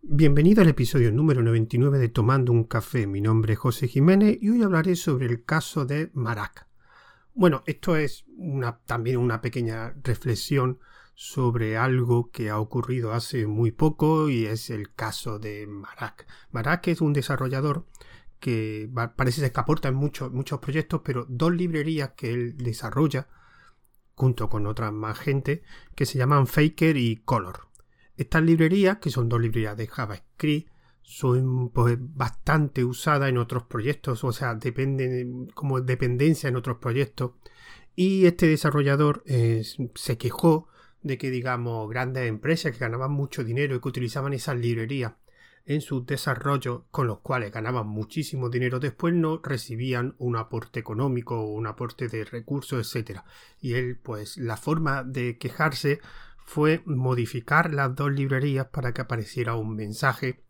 Bienvenido al episodio número 99 de Tomando un Café. Mi nombre es José Jiménez y hoy hablaré sobre el caso de Marak. Bueno, esto es también una pequeña reflexión sobre algo que ha ocurrido hace muy poco y es el caso de Marak. Marak es un desarrollador que parece que aporta en muchos, muchos proyectos, pero dos librerías que él desarrolla junto con otra más gente que se llaman Faker y Color. Estas librerías, que son dos librerías de JavaScript, son pues, bastante usadas en otros proyectos, o sea, dependen como dependencia en otros proyectos. Y este desarrollador eh, se quejó de que, digamos, grandes empresas que ganaban mucho dinero y que utilizaban esas librerías en sus desarrollos, con los cuales ganaban muchísimo dinero, después no recibían un aporte económico o un aporte de recursos, etc. Y él, pues, la forma de quejarse fue modificar las dos librerías para que apareciera un mensaje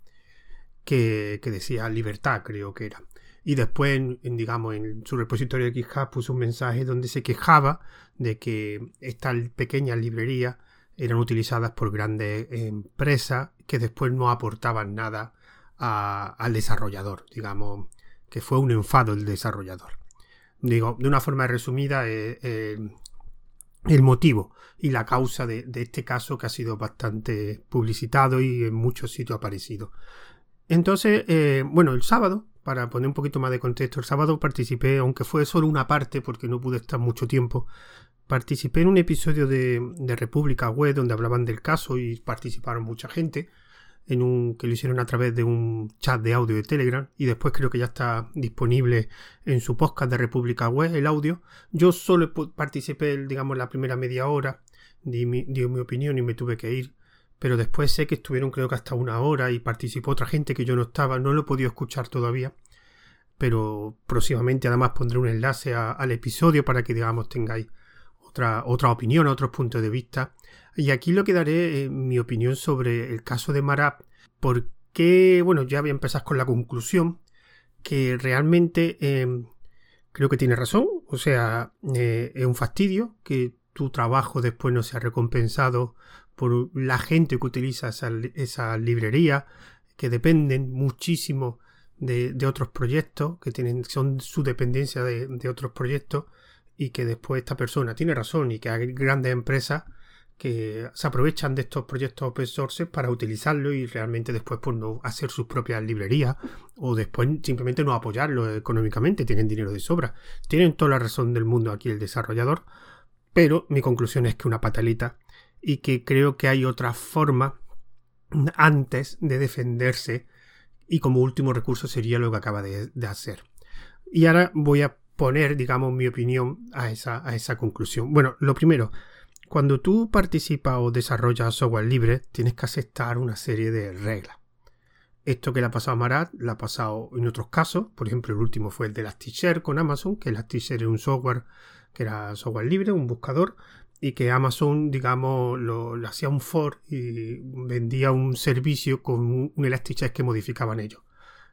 que, decía libertad, creo que era. Y después, en, digamos, en su repositorio de GitHub puso un mensaje donde se quejaba de que estas pequeñas librerías eran utilizadas por grandes empresas que después no aportaban nada al desarrollador, digamos, que fue un enfado el desarrollador. Digo, de una forma resumida, eh, eh, el motivo y la causa de, este caso que ha sido bastante publicitado y en muchos sitios aparecido. Entonces, eh, bueno, el sábado, para poner un poquito más de contexto, el sábado participé, aunque fue solo una parte porque no pude estar mucho tiempo, participé en un episodio de, de República Web donde hablaban del caso y participaron mucha gente en un, que lo hicieron a través de un chat de audio de Telegram y después creo que ya está disponible en su podcast de República Web el audio. Yo solo participé, digamos, la primera media hora, di mi, mi opinión y me tuve que ir, pero después sé que estuvieron creo que hasta una hora y participó otra gente que yo no estaba, no lo he podido escuchar todavía, pero próximamente además pondré un enlace al episodio para que, digamos, tengáis otra, otra opinión, otros puntos de vista y aquí lo que daré eh, mi opinión sobre el caso de Marap, porque, bueno, ya voy a empezar con la conclusión, que realmente em, creo que tiene razón, o sea, eh, es un fastidio que tu trabajo después no sea recompensado por la gente que utiliza esa, librería, que dependen muchísimo de, otros proyectos, que tienen, son su dependencia de, de, otros proyectos, y que después esta persona tiene razón y que hay grandes empresas que se aprovechan de estos proyectos open source para utilizarlo y realmente después pues, no hacer sus propias librerías o después simplemente no apoyarlo económicamente, tienen dinero de sobra. Tienen toda la razón del mundo aquí el desarrollador, pero mi conclusión es que una patalita y que creo que hay otra forma antes de defenderse y como último recurso sería lo que acaba de, hacer. Y ahora voy a poner, digamos, mi opinión a esa, a esa conclusión. Bueno, lo primero, cuando tú participas o desarrollas software libre, tienes que aceptar una serie de reglas. Esto que le ha pasado a Marat, le ha pasado en otros casos. Por ejemplo, el último fue el de Elasticsearch con Amazon, que Elasticsearch era un software que era software libre, un buscador, y que Amazon, digamos, lo, hacía un for y vendía un servicio con un Elasticsearch que modificaban ellos.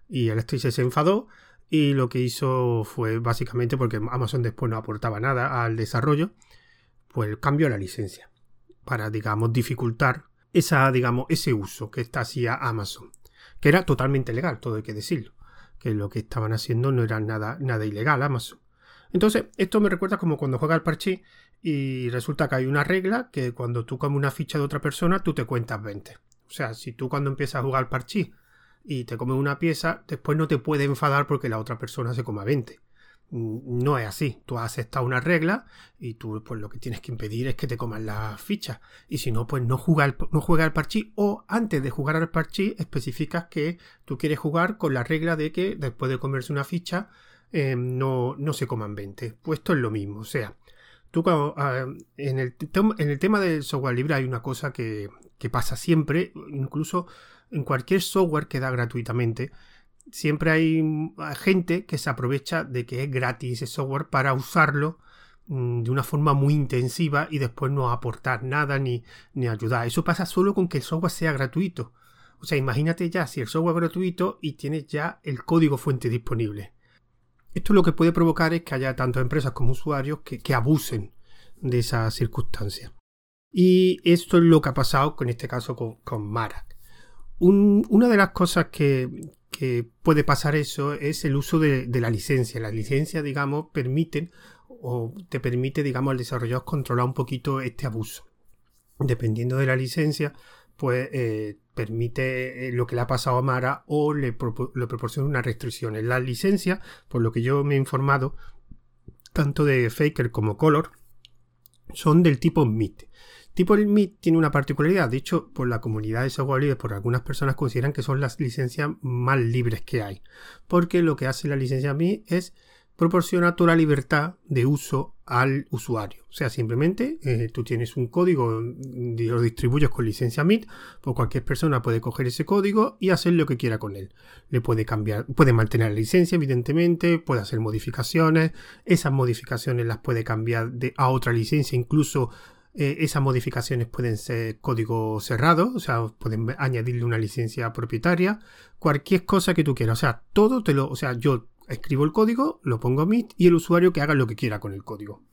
Y Elasticsearch se enfadó y lo que hizo fue básicamente porque Amazon después no aportaba nada al desarrollo pues el cambio a la licencia para, digamos, dificultar esa, digamos, ese uso que está hacía Amazon, que era totalmente legal, todo hay que decirlo, que lo que estaban haciendo no era nada, nada ilegal Amazon. Entonces, esto me recuerda como cuando juega al parche y resulta que hay una regla que cuando tú comes una ficha de otra persona, tú te cuentas 20. O sea, si tú cuando empiezas a jugar al parche y te comes una pieza, después no te puedes enfadar porque la otra persona se coma 20. No es así. Tú has aceptado una regla y tú pues lo que tienes que impedir es que te coman las fichas. Y si no, pues no juega, no juega al parchí o antes de jugar al parchí especificas que tú quieres jugar con la regla de que después de comerse una ficha em, no, no se coman 20. Pues esto es lo mismo. O sea, tú ah, en, el, en el tema del software libre hay una cosa que, que pasa siempre, incluso en cualquier software que da gratuitamente siempre hay mm, gente que se aprovecha de que es gratis ese software para usarlo mm, de una forma muy intensiva y después no aportar nada ni, ni ayudar. Eso pasa solo con que el software sea gratuito. O sea, imagínate ya si el software es gratuito y tienes ya el código fuente disponible. Esto lo que puede provocar es que haya tanto empresas como usuarios que, abusen de esa circunstancia. Y esto es lo que ha pasado con este caso con, con Mara. una de las cosas que, puede pasar eso es el uso de, la licencia. La licencia, digamos, permiten o te permite, digamos, al desarrollador controlar un poquito este abuso. Dependiendo de la licencia, pues eh, permite eh, lo que le ha pasado a Mara o le, proporciona unas restricciones. La licencia, por lo que yo me he informado, tanto de Faker como Color, son del tipo MIT. Tipo MIT tiene una particularidad, de hecho, por la comunidad de software libre, por algunas personas consideran que son las licencias más libres que hay. Porque lo que hace la licencia MIT es proporciona toda la libertad de uso al usuario. O sea, simplemente eh, tú tienes un código, y lo distribuyes con licencia MIT, pues cualquier persona puede coger ese código y hacer lo que quiera con él. Le puede cambiar, puede mantener la licencia, evidentemente, puede hacer modificaciones, esas modificaciones las puede cambiar de, a otra licencia, incluso eh, esas modificaciones pueden ser código cerrado, o sea, pueden añadirle una licencia propietaria, cualquier cosa que tú quieras, o sea, todo te lo, o sea, yo escribo el código, lo pongo a Meet y el usuario que haga lo que quiera con el código.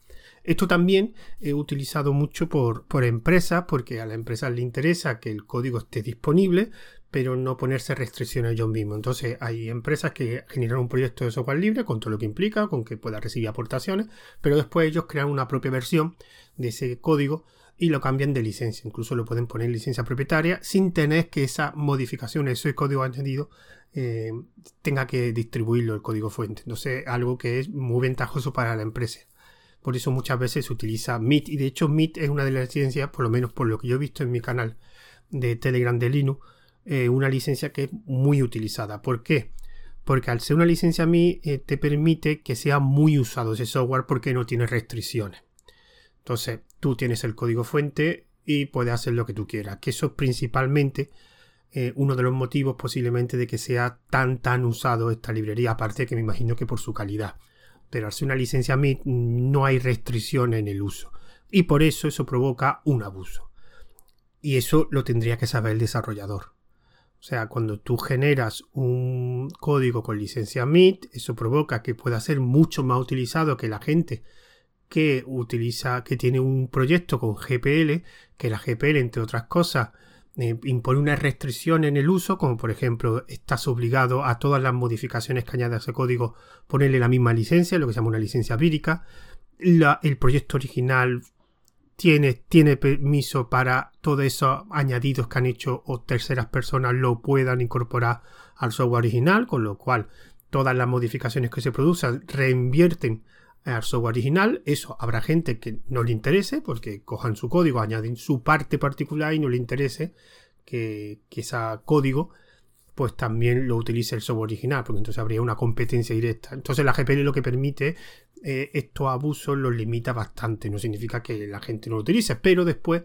Esto también he utilizado mucho por, por empresas, porque a la empresa le interesa que el código esté disponible, pero no ponerse restricciones ellos mismos. Entonces hay empresas que generan un proyecto de software libre con todo lo que implica, con que pueda recibir aportaciones, pero después ellos crean una propia versión de ese código y lo cambian de licencia. Incluso lo pueden poner en licencia propietaria sin tener que esa modificación, ese código añadido, eh, tenga que distribuirlo el código fuente. Entonces, algo que es muy ventajoso para la empresa. Por eso muchas veces se utiliza MIT y de hecho MIT es una de las licencias, por lo menos por lo que yo he visto en mi canal de Telegram de Linux, eh, una licencia que es muy utilizada. ¿Por qué? Porque al ser una licencia MIT eh, te permite que sea muy usado ese software porque no tiene restricciones. Entonces, tú tienes el código fuente y puedes hacer lo que tú quieras. Que eso es principalmente eh, uno de los motivos posiblemente de que sea tan tan usado esta librería, aparte que me imagino que por su calidad. Pero al ser una licencia MIT no hay restricción en el uso. Y por eso eso provoca un abuso. Y eso lo tendría que saber el desarrollador. O sea, cuando tú generas un código con licencia MIT, eso provoca que pueda ser mucho más utilizado que la gente que utiliza, que tiene un proyecto con GPL, que la GPL, entre otras cosas, eh, impone una restricción en el uso, como por ejemplo, estás obligado a todas las modificaciones que añade a ese código ponerle la misma licencia, lo que se llama una licencia vírica. el proyecto original tiene, tiene permiso para todos esos añadidos que han hecho o terceras personas lo puedan incorporar al software original, con lo cual todas las modificaciones que se produzcan reinvierten al software original. Eso habrá gente que no le interese porque cojan su código, añaden su parte particular y no le interese que, ese código pues también lo utilice el software original, porque entonces habría una competencia directa. Entonces la GPL lo que permite eh, estos abusos los limita bastante. No significa que la gente no lo utilice, pero después,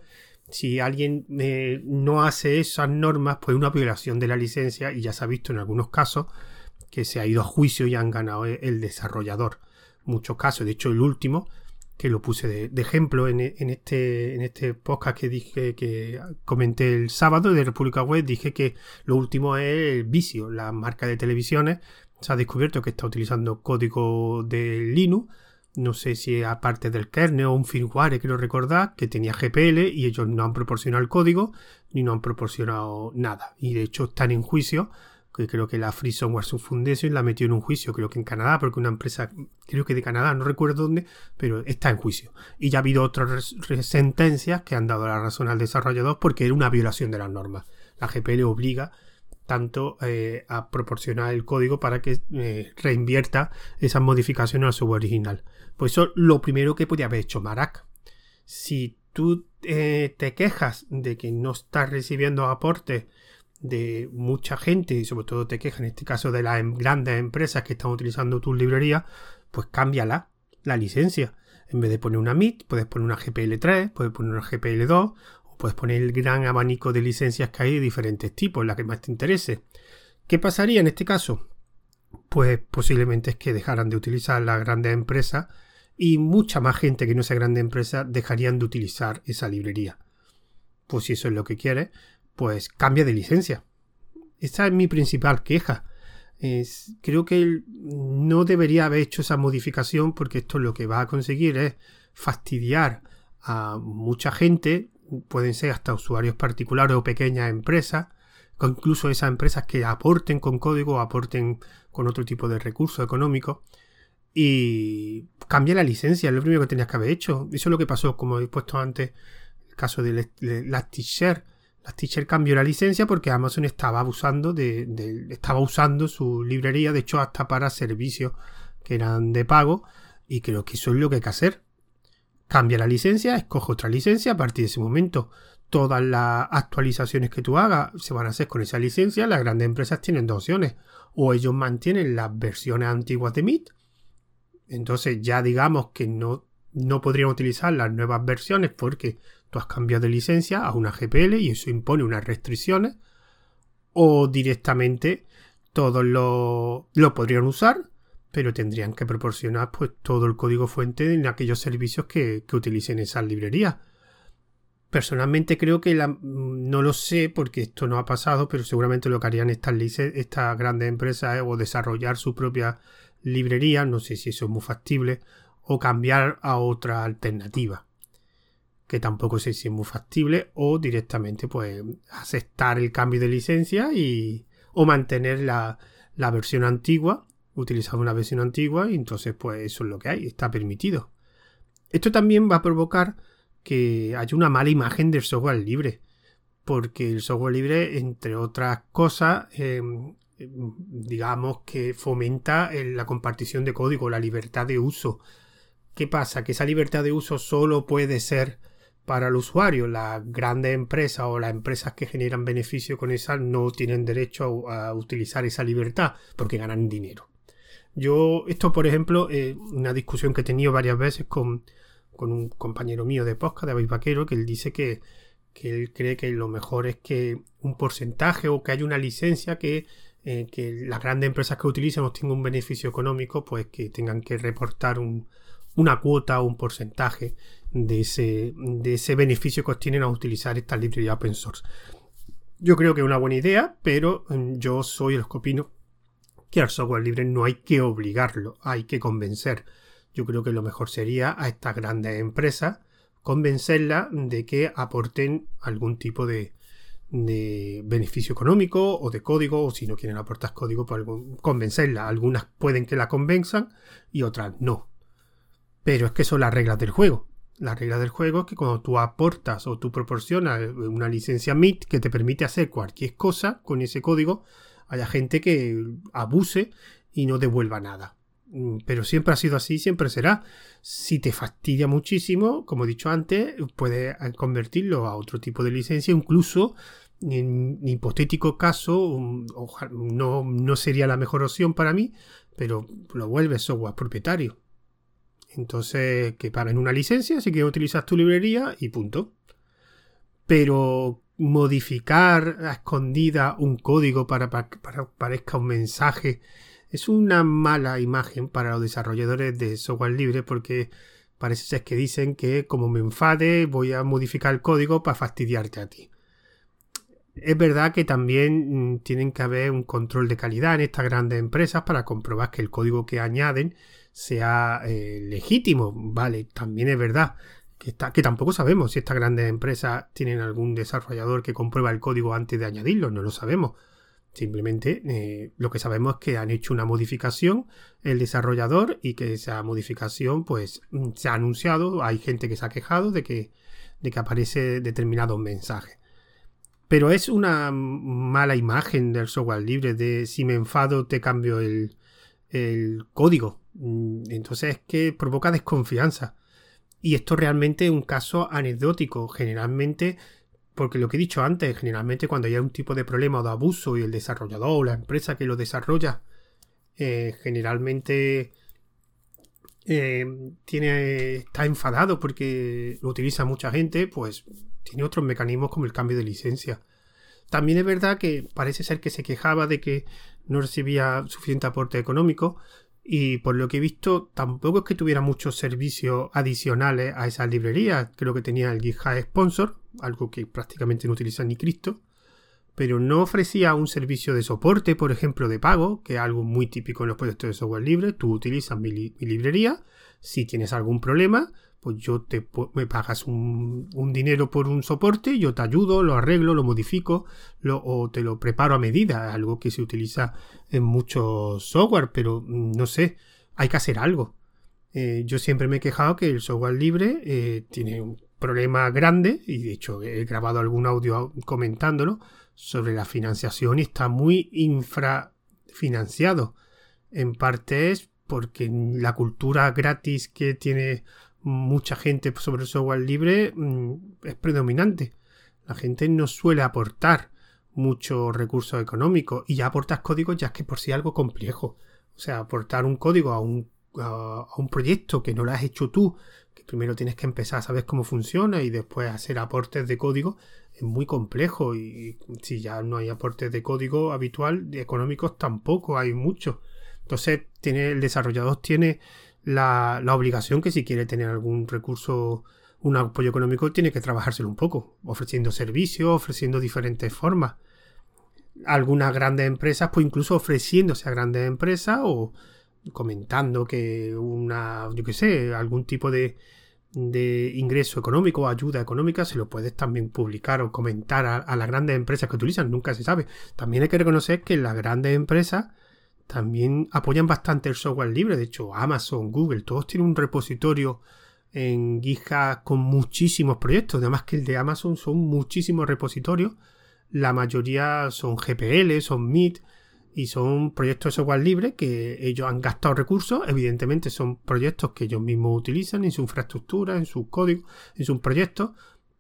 si alguien eh, no hace esas normas, pues una violación de la licencia, y ya se ha visto en algunos casos que se ha ido a juicio y han ganado el desarrollador muchos casos. De hecho, el último, que lo puse de, ejemplo en, este, en este podcast que dije que comenté el sábado de República Web, dije que lo último es el Vicio, la marca de televisiones. Se ha descubierto que está utilizando código de Linux. No sé si aparte del kernel o un firmware, quiero recordar, que tenía GPL y ellos no han proporcionado el código ni no han proporcionado nada. Y de hecho están en juicio que creo que la Free Software Foundation la metió en un juicio, creo que en Canadá, porque una empresa, creo que de Canadá, no recuerdo dónde, pero está en juicio. Y ya ha habido otras sentencias que han dado la razón al desarrollador porque era una violación de las normas. La GPL obliga tanto eh, a proporcionar el código para que eh, reinvierta esas modificaciones al software original. Pues eso lo primero que podía haber hecho Marac. Si tú eh, te quejas de que no estás recibiendo aportes de mucha gente y sobre todo te queja en este caso de las em, grandes empresas que están utilizando tu librería, pues cámbiala la licencia. En vez de poner una MIT, puedes poner una GPL3, puedes poner una GPL2 o puedes poner el gran abanico de licencias que hay de diferentes tipos, la que más te interese. ¿Qué pasaría en este caso? Pues posiblemente es que dejaran de utilizar las grandes empresas y mucha más gente que no sea grande empresa dejarían de utilizar esa librería. Pues si eso es lo que quieres, pues cambia de licencia. Esa es mi principal queja. Creo que él no debería haber hecho esa modificación porque esto lo que va a conseguir es fastidiar a mucha gente, pueden ser hasta usuarios particulares o pequeñas empresas, incluso esas empresas que aporten con código o aporten con otro tipo de recursos económicos y cambia la licencia, es lo primero que tenías que haber hecho. Eso es lo que pasó, como he puesto antes, el caso de Elasticshare. Elasticshare cambió la licencia porque Amazon estaba abusando de, estaba usando su librería, de hecho hasta para servicios que eran de pago y creo que eso es lo que hay que hacer. Cambia la licencia, escoge otra licencia, a partir de ese momento todas las actualizaciones que tú hagas se van a hacer con esa licencia. Las grandes empresas tienen dos opciones. O ellos mantienen las versiones antiguas de Meet entonces ya digamos que no, no podrían utilizar las nuevas versiones porque tú has cambiado de licencia a una GPL y eso impone unas restricciones. O directamente todos lo, lo podrían usar, pero tendrían que proporcionar pues todo el código fuente en aquellos servicios que, que utilicen esas librerías. Personalmente creo que la, no lo sé porque esto no ha pasado, pero seguramente lo que harían estas, grandes empresas es o desarrollar su propia librería, no sé si eso es muy factible, o cambiar a otra alternativa, que tampoco sé si es muy factible, o directamente pues aceptar el cambio de licencia y o mantener la, la versión antigua, utilizar una versión antigua y entonces pues eso es lo que hay, está permitido. Esto también va a provocar que haya una mala imagen del software libre, porque el software libre, entre otras cosas, em, digamos que fomenta la compartición de código, la libertad de uso. ¿Qué pasa? Que esa libertad de uso solo puede ser para el usuario. Las grandes empresas o las empresas que generan beneficio con esa no tienen derecho a, utilizar esa libertad porque ganan dinero. Yo, esto por ejemplo, es una discusión que he tenido varias veces con, con un compañero mío de podcast, David Vaquero, que él dice que, que él cree que lo mejor es que un porcentaje o que haya una licencia que eh, que las grandes empresas que utilizan obtengan un beneficio económico, pues que tengan que reportar una cuota o un porcentaje de ese, de ese beneficio que obtienen a utilizar esta librería open source. Yo creo que es una buena idea, pero mm, yo soy el que opino que al software libre no hay que obligarlo, hay que convencer. Yo creo que lo mejor sería a estas grandes empresas convencerlas de que aporten algún tipo de, de beneficio económico o de código, o si no quieren aportar código, pues convencerla. Algunas pueden que la convenzan y otras no. Pero es que son las reglas del juego. Las reglas del juego es que cuando tú aportas o tú proporcionas una licencia MIT que te permite hacer cualquier cosa con ese código, haya gente que abuse y no devuelva nada. Mm, pero siempre ha sido así, siempre será. Si te fastidia muchísimo, como he dicho antes, puedes convertirlo a otro tipo de licencia, incluso en hipotético caso, no, no sería la mejor opción para mí, pero lo vuelves software propietario. Entonces, que en una licencia, si quieres utilizar tu librería y punto. Pero modificar a escondida un código para, para, para que parezca un mensaje es una mala imagen para los desarrolladores de software libre porque parece ser que dicen que como me enfade voy a modificar el código para fastidiarte a ti. Es verdad que también mm, tienen que haber un control de calidad en estas grandes empresas para comprobar que el código que añaden sea eh, legítimo. Vale, también es verdad que, está, que tampoco sabemos si estas grandes empresas tienen algún desarrollador que comprueba el código antes de añadirlo, no lo sabemos. Simplemente eh, lo que sabemos es que han hecho una modificación el desarrollador y que esa modificación pues mm, se ha anunciado, hay gente que se ha quejado de que, de que aparece determinado mensaje. Pero es una mala imagen del software libre de si me enfado te cambio el código. Mm, entonces es que provoca desconfianza. Y esto realmente es un caso anecdótico. Generalmente porque lo que he dicho antes, generalmente cuando hay un tipo de problema o de abuso y el desarrollador o la empresa que lo desarrolla, eh, generalmente eh, tiene, está enfadado porque lo utiliza mucha gente, pues tiene otros mecanismos como el cambio de licencia. También es verdad que parece ser que se quejaba de que no recibía suficiente aporte económico, y por lo que he visto tampoco es que tuviera muchos servicios adicionales a esas librerías. Creo que tenía el GitHub Sponsor, algo que prácticamente no utiliza ni Cristo, pero no ofrecía un servicio de soporte, por ejemplo, de pago, que es algo muy típico en los proyectos de software libre. Tú utilizas mi, librería, si tienes algún problema, pues yo te me pagas un, dinero por un soporte, yo te ayudo, lo arreglo, lo modifico, lo, o te lo preparo a medida, algo que se utiliza en muchos software, pero mm, no sé, hay que hacer algo. Eh, yo siempre me he quejado que el software libre eh, tiene un problema grande, y de hecho he grabado algún audio comentándolo, sobre la financiación y está muy infrafinanciado. En parte es porque la cultura gratis que tiene mucha gente sobre el software libre mm, es predominante. La gente no suele aportar muchos recursos económicos y ya aportas códigos ya es que por sí algo complejo. O sea, aportar un código a un, a, un proyecto que no lo has hecho tú, que primero tienes que empezar a saber cómo funciona y después hacer aportes de código, es muy complejo y si ya no hay aportes de código habitual, de económicos tampoco hay muchos. Entonces, tiene, el desarrollador tiene la, obligación que si quiere tener algún recurso, un apoyo económico, tiene que trabajárselo un poco, ofreciendo servicios, ofreciendo diferentes formas. Algunas grandes empresas, pues incluso ofreciéndose a grandes empresas o comentando que una, yo qué sé, algún tipo de, de ingreso económico o ayuda económica se lo puedes también publicar o comentar a, a, las grandes empresas que utilizan, nunca se sabe. También hay que reconocer que las grandes empresas también apoyan bastante el software libre. De hecho, Amazon, Google, todos tienen un repositorio en GitHub con muchísimos proyectos. Además que el de Amazon son muchísimos repositorios. La mayoría son GPL, son MIT y son proyectos de software libre que ellos han gastado recursos. Evidentemente son proyectos que ellos mismos utilizan en su infraestructura, en sus códigos, en sus proyectos,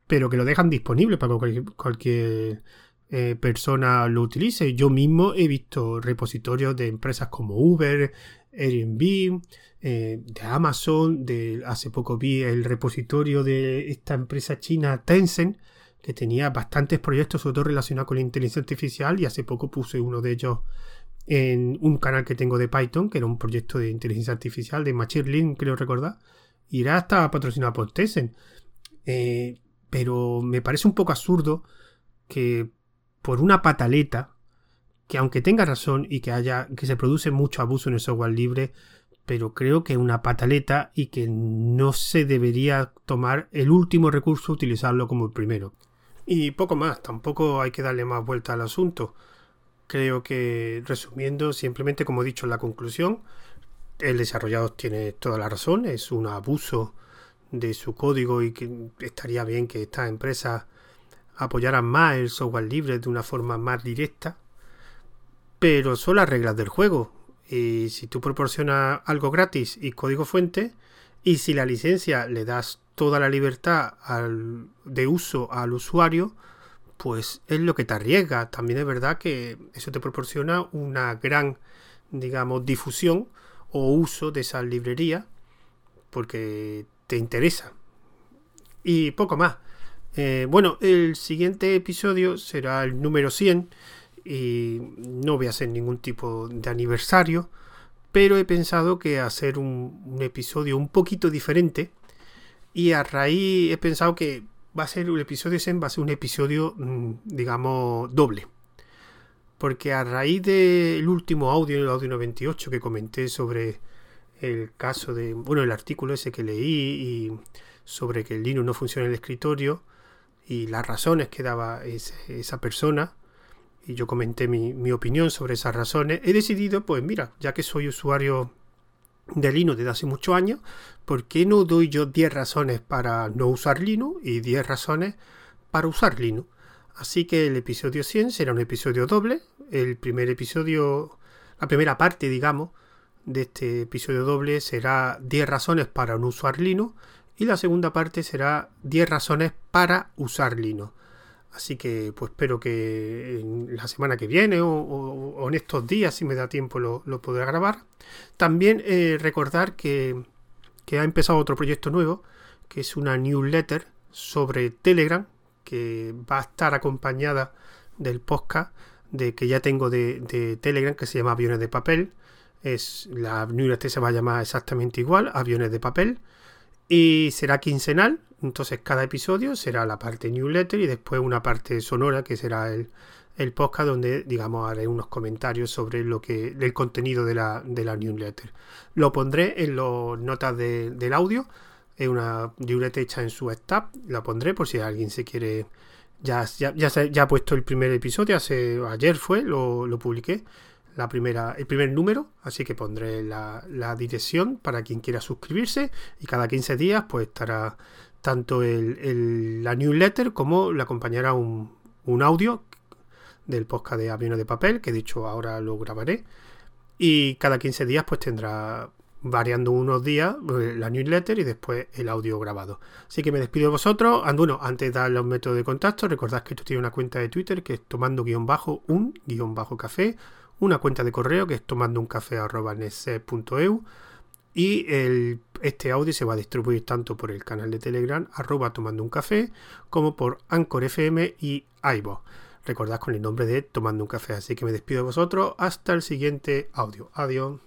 pero que lo dejan disponible para cualquier eh, persona lo utilice. Yo mismo he visto repositorios de empresas como Uber, Airbnb, eh, de Amazon, de, hace poco vi el repositorio de esta empresa china Tencent, que tenía bastantes proyectos, sobre todo relacionados con la inteligencia artificial, y hace poco puse uno de ellos en un canal que tengo de Python, que era un proyecto de inteligencia artificial, de Machine Learning, creo recordar, y era hasta patrocinado por Tencent. Eh, pero me parece un poco absurdo que por una pataleta que aunque tenga razón y que haya que se produce mucho abuso en el software libre, pero creo que una pataleta y que no se debería tomar el último recurso utilizarlo como el primero. Y poco más, tampoco hay que darle más vuelta al asunto. Creo que resumiendo, simplemente como he dicho en la conclusión, el desarrollador tiene toda la razón, es un abuso de su código y que estaría bien que estas empresas apoyaran más el software libre de una forma más directa, pero son las reglas del juego. Y si tú proporcionas algo gratis y código fuente, y si la licencia le das toda la libertad de uso al usuario, pues es lo que te arriesga. También es verdad que eso te proporciona una gran, digamos, difusión o uso de esa librería porque te interesa. Y poco más. Eh, bueno, el siguiente episodio será el número 100 y no voy a hacer ningún tipo de aniversario, pero he pensado que hacer un, episodio un poquito diferente y a raíz he pensado que va a ser el episodio 100 va a ser un episodio mm, digamos doble. Porque a raíz del último audio, el audio 98 que comenté sobre el caso de, bueno, el artículo ese que leí y sobre que el Linux no funciona en el escritorio, y las razones que daba esa persona, y yo comenté mi, opinión sobre esas razones, he decidido, pues mira, ya que soy usuario de Linux desde hace muchos años, ¿por qué no doy yo 10 razones para no usar Linux y 10 razones para usar Linux? Así que el episodio 100 será un episodio doble. El primer episodio, la primera parte, digamos, de este episodio doble será 10 razones para no usar Linux y la segunda parte será 10 razones para usar Linux. Así que pues espero que en la semana que viene o, en estos días, si me da tiempo, lo, podré grabar. También eh, recordar que, que ha empezado otro proyecto nuevo, que es una newsletter sobre Telegram, que va a estar acompañada del podcast de que ya tengo de, de Telegram, que se llama Aviones de Papel. Es, la newsletter se va a llamar exactamente igual, Aviones de Papel y será quincenal. Entonces cada episodio será la parte newsletter y después una parte sonora que será el, el podcast donde digamos haré unos comentarios sobre lo que el contenido de la, de la newsletter. Lo pondré en las notas del audio Es una diurete hecha en su staff. La pondré por si alguien se quiere. Ya, ya, ya, ha puesto el primer episodio. Hace, ayer fue, lo, lo publiqué. La primera, el primer número. Así que pondré la, dirección para quien quiera suscribirse. Y cada 15 días, pues estará tanto el, la newsletter como le acompañará un, un audio del podcast de Aviones de Papel, que dicho ahora lo grabaré. Y cada 15 días pues tendrá variando unos días eh, la newsletter y después el audio grabado. Así que me despido de vosotros. Bueno, antes de dar los métodos de contacto, recordad que esto tiene una cuenta de Twitter que es tomando guion bajo un guion bajo café, una cuenta de correo que es tomando un café y el, este audio se va a distribuir tanto por el canal de Telegram arroba tomando un café como por Anchor FM y iVoox. Recordad con el nombre de Tomando un café. Así que me despido de vosotros. Hasta el siguiente audio. Adiós.